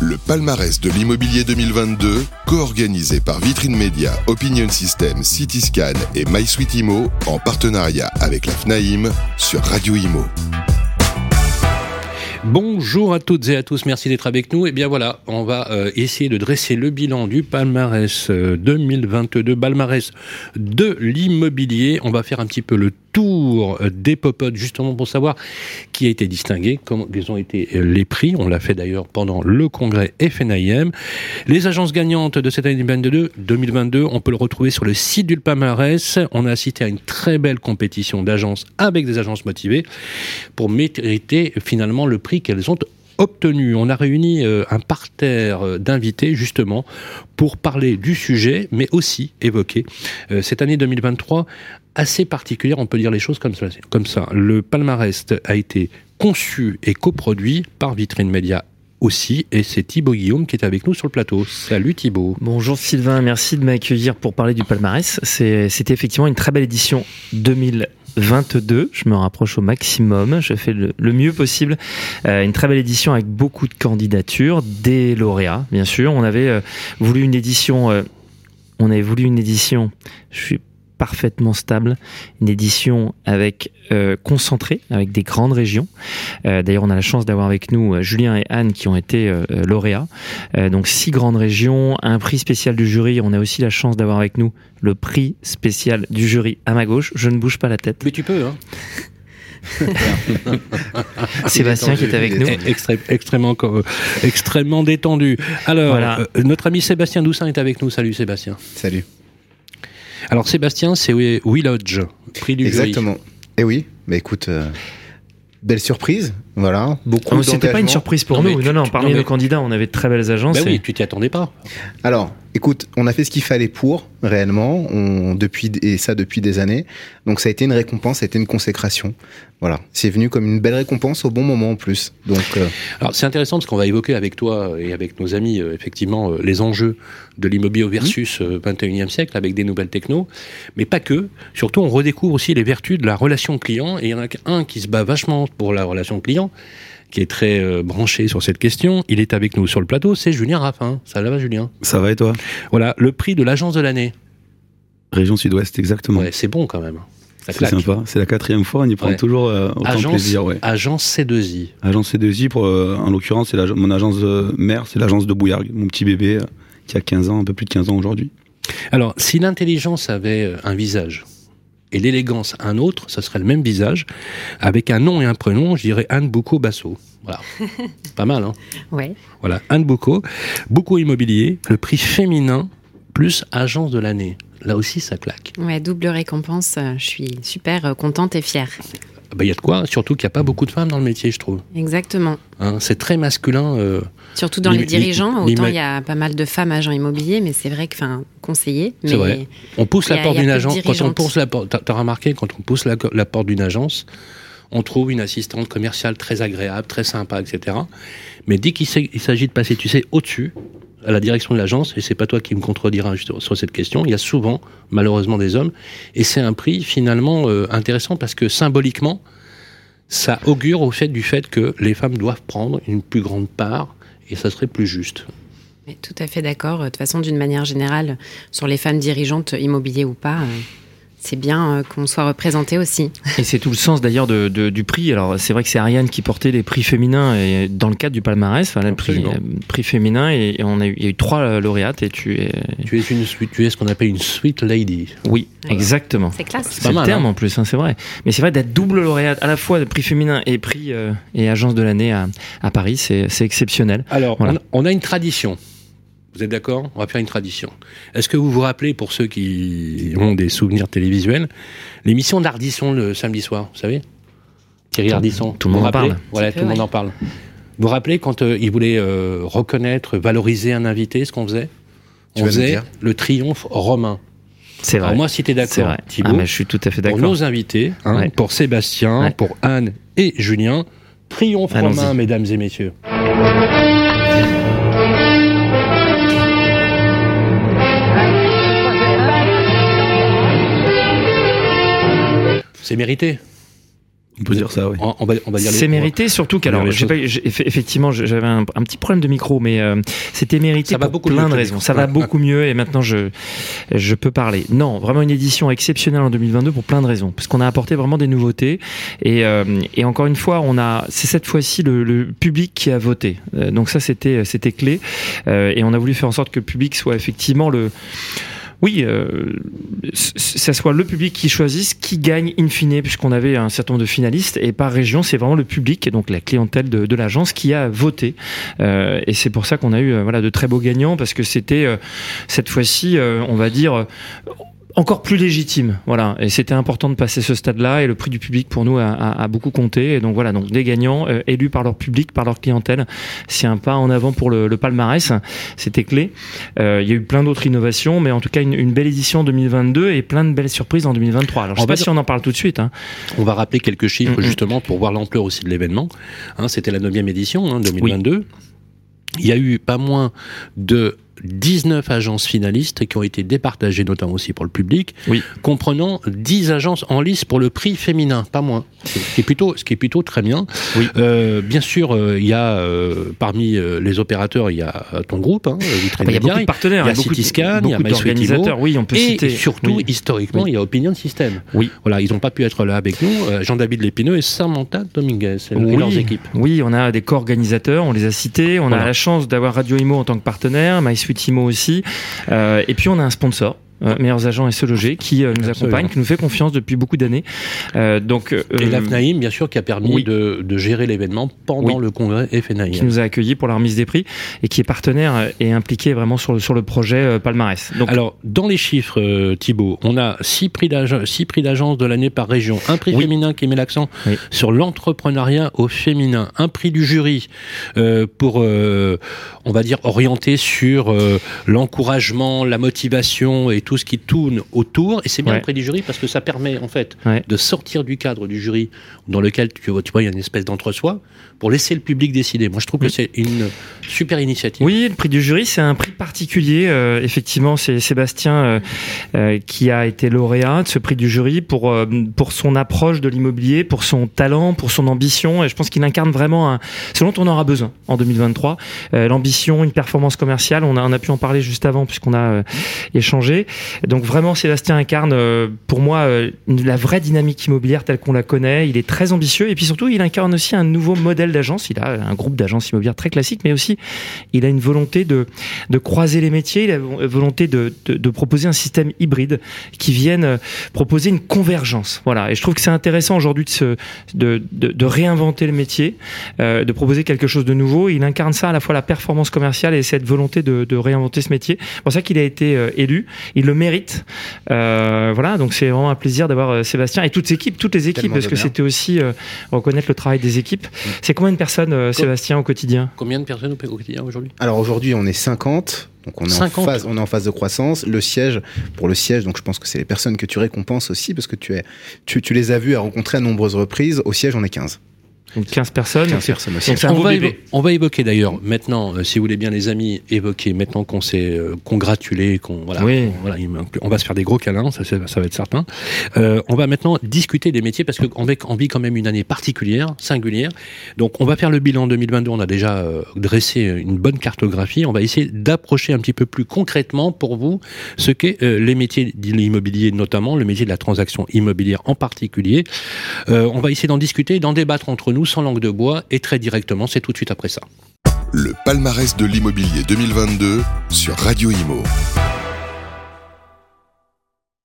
Le palmarès de l'immobilier 2022, co-organisé par Vitrine Média, Opinion System, Cityscan et MySuite Imo, en partenariat avec la FNAIM sur Radio Imo. Bonjour à toutes et à tous, merci d'être avec nous. Et bien voilà, on va euh, essayer de dresser le bilan du palmarès 2022, euh, palmarès de l'immobilier. On va faire un petit peu le tour des popotes justement pour savoir qui a été distingué, comment ont été les prix. On l'a fait d'ailleurs pendant le congrès FNIM. Les agences gagnantes de cette année 2022, 2022, on peut le retrouver sur le site du palmarès. On a assisté à une très belle compétition d'agences avec des agences motivées pour mériter finalement le prix qu'elles ont obtenu. On a réuni euh, un parterre euh, d'invités justement pour parler du sujet, mais aussi évoquer euh, cette année 2023 assez particulière, on peut dire les choses comme ça. Comme ça. Le palmarès a été conçu et coproduit par Vitrine Média aussi, et c'est Thibaut Guillaume qui est avec nous sur le plateau. Salut Thibaut. Bonjour Sylvain, merci de m'accueillir pour parler du palmarès. C'était effectivement une très belle édition 2000. 22. Je me rapproche au maximum. Je fais le, mieux possible. Euh, une très belle édition avec beaucoup de candidatures, des lauréats, bien sûr. On avait euh, voulu une édition. Euh, on avait voulu une édition. Je suis parfaitement stable, une édition avec euh, concentrée, avec des grandes régions. Euh, d'ailleurs, on a la chance d'avoir avec nous euh, Julien et Anne qui ont été lauréats. donc six grandes régions, un prix spécial du jury. On a aussi la chance d'avoir avec nous le prix spécial du jury à ma gauche. Je ne bouge pas la tête. Mais tu peux, hein Sébastien qui est avec nous. extrêmement, extrêmement détendu. Alors, notre ami Sébastien Doussin est avec nous. Salut Sébastien. Salut. Alors Sébastien, c'est Willodge, prix du Exactement. Et eh oui, mais écoute, euh, belle surprise, voilà. Beaucoup. C'était pas une surprise pour nous. non, non, parmi nos candidats, on avait de très belles agences. Bah oui, tu t'y attendais pas. Alors, écoute, on a fait ce qu'il fallait pour réellement, on, depuis et ça depuis des années. Donc ça a été une récompense, ça a été une consécration. Voilà, c'est venu comme une belle récompense au bon moment en plus. Donc, euh, alors c'est intéressant parce qu'on va évoquer avec toi et avec nos amis euh, effectivement euh, les enjeux de l'immobilier versus 21e siècle avec des nouvelles technos, mais pas que. Surtout, on redécouvre aussi les vertus de la relation client. Et il y en a un qui se bat vachement pour la relation client qui est très branché sur cette question. Il est avec nous sur le plateau, c'est Julien Raffin. Ça va, Julien? Ça va et toi? Voilà, le prix de l'agence de l'année. Région Sud-Ouest, exactement. Ouais, c'est bon quand même. C'est sympa. C'est la quatrième fois, on y prend toujours euh, autant agence, plaisir. Ouais. Agence C2I. Agence C2I, pour, euh, en l'occurrence, c'est mon agence mère, c'est l'agence de Bouillargues, mon petit bébé euh, qui a 15 ans, un peu plus de 15 ans aujourd'hui. Alors, si l'intelligence avait un visage et l'élégance un autre, ce serait le même visage, avec un nom et un prénom, je dirais Anne Boucault Basso. Voilà. Pas mal, hein Ouais. Voilà, Anne Boucault, beaucoup immobilier, le prix féminin plus agence de l'année. Là aussi, ça claque. Ouais, double récompense. Euh, je suis super euh, contente et fière. Bah, il y a de quoi, surtout qu'il n'y a pas beaucoup de femmes dans le métier, je trouve. Exactement. Hein, c'est très masculin. Euh, surtout dans les dirigeants, autant il y a pas mal de femmes agents immobiliers, mais c'est vrai que, enfin, conseillers. C'est vrai. On pousse la porte d'une agence. Quand on pousse la porte, t'as remarqué, quand on pousse la, la porte d'une agence, on trouve une assistante commerciale très agréable, très sympa, etc. Mais dès qu'il s'agit de passer, tu sais, au-dessus, à la direction de l'agence, et c'est pas toi qui me contrediras sur cette question, il y a souvent, malheureusement, des hommes, et c'est un prix finalement euh, intéressant parce que symboliquement, ça augure au fait du fait que les femmes doivent prendre une plus grande part, et ça serait plus juste. tout à fait d'accord. De toute façon, d'une manière générale, sur les femmes dirigeantes, immobilier ou pas, euh, c'est bien euh, qu'on soit représenté aussi. Et c'est tout le sens d'ailleurs de, du prix. Alors c'est vrai que c'est Ariane qui portait les prix féminins et dans le cadre du palmarès, enfin, le prix, euh, prix, féminin et, on a eu, il y a eu trois euh, lauréates et tu es tu es une tu es ce qu'on appelle une sweet lady. Oui, exactement. C'est classe. C'est le terme hein. en plus, hein, c'est vrai. Mais c'est vrai d'être double lauréate à la fois de prix féminin et prix et agence de l'année à, à, Paris, c'est exceptionnel. Alors on a une tradition. Vous êtes d'accord? On va faire une tradition. Est-ce que vous vous rappelez, pour ceux qui ont des souvenirs télévisuels, l'émission d'Ardisson le samedi soir, vous savez? Thierry Ardisson. Tout le monde en parle. Voilà, tout le monde en parle. Vous vous rappelez quand euh, il voulait euh, reconnaître, valoriser un invité, ce qu'on faisait? On faisait le triomphe romain. C'est vrai. Alors moi, si tu es d'accord, Thibault, ah, je suis tout à fait d'accord. Pour nos invités, hein, pour Sébastien, pour Anne et Julien, triomphe romain, mesdames et messieurs. C'est mérité. On peut dire ça, oui. On, on va, on va dire les- C'est mérité, surtout on va dire qu'alors, effectivement, j'avais un, un petit problème de micro, mais euh, c'était mérité Ça va pour beaucoup plein de raisons. Ça va beaucoup mieux et maintenant je je peux parler. Non, vraiment une édition exceptionnelle en 2022 pour plein de raisons, parce qu'on a apporté vraiment des nouveautés et euh, et encore une fois, on a c'est cette fois-ci le, le public qui a voté. Euh, donc ça c'était c'était clé Euh, et on a voulu faire en sorte que le public soit effectivement le oui, euh, ça soit le public qui choisisse, qui gagne in fine, puisqu'on avait un certain nombre de finalistes, et par région, c'est vraiment le public, et donc la clientèle de, l'agence, qui a voté. Euh, et c'est pour ça qu'on a eu euh, voilà, de très beaux gagnants, parce que c'était euh, cette fois-ci, euh, on va dire, encore plus légitime. Voilà, et c'était important de passer ce stade-là, et le prix du public pour nous a, a- a beaucoup compté. Et donc voilà, donc des gagnants euh, élus par leur public, par leur clientèle, c'est un pas en avant pour le, le palmarès. C'était clé. Euh, il y a eu plein d'autres innovations, mais en tout cas une, une belle édition en 2022 et plein de belles surprises en 2023. Alors je sais pas si on en parle tout de suite. Hein. On va rappeler quelques chiffres justement pour voir l'ampleur aussi de l'événement. Hein, C'était la neuvième édition, hein, 2022. Il y a eu pas moins de 19 agences finalistes qui ont été départagées, notamment aussi pour le public, Oui. comprenant 10 agences en lice pour le prix féminin, pas moins. Ce qui est plutôt, ce qui est plutôt très bien. Oui. Euh, bien sûr, euh, il y a euh, parmi les opérateurs, il y a ton groupe, hein, Ah bah, il y a beaucoup de partenaires, il y a Cityscan, il y a d'organisateurs. Oui, on peut et citer. surtout, Oui. historiquement, il y a Opinion System. Oui. Voilà, ils n'ont pas pu être là avec nous. Jean-David Lépineux et Samantha Dominguez et, leurs équipes. Oui, on a des co-organisateurs, on les a cités. On Voilà. a la chance d'avoir Radio Imo en tant que partenaire, MySuite Imo aussi. Euh, et puis on a un sponsor. Euh, meilleurs agents et se loger qui euh, nous Absolument. accompagne, qui nous fait confiance depuis beaucoup d'années. Euh, donc Et l'AFNAIM, bien sûr, qui a permis oui. de, de gérer l'événement pendant Oui. le congrès qui FNAIM. nous a accueillis pour la remise des prix et qui est partenaire et impliqué vraiment sur le sur le projet palmarès. Donc Alors, dans les chiffres, Thibaut, on a six prix d'ag- six prix d'agence de l'année par région, un prix Oui. féminin qui met l'accent sur l'entrepreneuriat au féminin, un prix du jury euh, pour, euh, on va dire, orienter sur euh, l'encouragement, la motivation et tout ce qui tourne autour. Et c'est bien Ouais. le prix du jury parce que ça permet en fait Ouais. de sortir du cadre du jury dans lequel tu vois, tu vois, il y a une espèce d'entre-soi pour laisser le public décider. Moi, je trouve que Oui. c'est une super initiative. Oui, le prix du jury, c'est un prix particulier. Euh, effectivement, c'est Sébastien euh, euh, qui a été lauréat de ce prix du jury pour pour son approche de l'immobilier, pour son talent, pour son ambition. Et je pense qu'il incarne vraiment un, ce dont on aura besoin en 2023. Euh, L'ambition, une performance commerciale. On a on a pu en parler juste avant puisqu'on a échangé. Donc vraiment, Sébastien incarne euh, pour moi euh, la vraie dynamique immobilière telle qu'on la connaît. Il est très ambitieux et puis surtout, il incarne aussi un nouveau modèle d'agence. Il a un groupe d'agences immobilières très classique, mais aussi il a une volonté de, croiser les métiers, il a une volonté de, proposer un système hybride qui vienne euh, proposer une convergence. Voilà. Et je trouve que c'est intéressant aujourd'hui de, réinventer le métier, euh, de proposer quelque chose de nouveau. Il incarne ça à la fois la performance commerciale et cette volonté de, réinventer ce métier. C'est pour ça qu'il a été euh, élu. Le mérite. Euh, voilà. Donc c'est vraiment un plaisir d'avoir euh, Sébastien et toute toutes les équipes, Tellement parce que c'était aussi euh, reconnaître le travail des équipes. C'est combien de personnes, euh, Sébastien, au quotidien? Combien de personnes au au quotidien aujourd'hui? Alors aujourd'hui, on est 50. Donc on est, en 50. phase, on est en phase de croissance. Le siège, pour le siège, donc je pense que c'est les personnes que tu récompenses aussi, parce que tu, es, tu, tu les as vues à rencontrer à nombreuses reprises. Au siège, on est 15. Donc 15 personnes. 15 personnes aussi. Donc un on va, bébé. évo- on va évoquer d'ailleurs maintenant, euh, si vous voulez bien les amis, évoquer maintenant qu'on s'est euh, congratulé, qu'on voilà, Oui. on, voilà, va se faire des gros câlins, ça, va être certain. Euh, on va maintenant discuter des métiers parce qu'on vit, on vit quand même une année particulière, singulière. Donc on va faire le bilan 2022. On a déjà euh, dressé une bonne cartographie. On va essayer d'approcher un petit peu plus concrètement pour vous ce qu'est euh, les métiers de l'immobilier, notamment le métier de la transaction immobilière en particulier. Euh, on va essayer d'en discuter, d'en débattre entre nous sans langue de bois et très directement. C'est tout de suite après ça. Le palmarès de l'immobilier 2022 sur Radio Imo.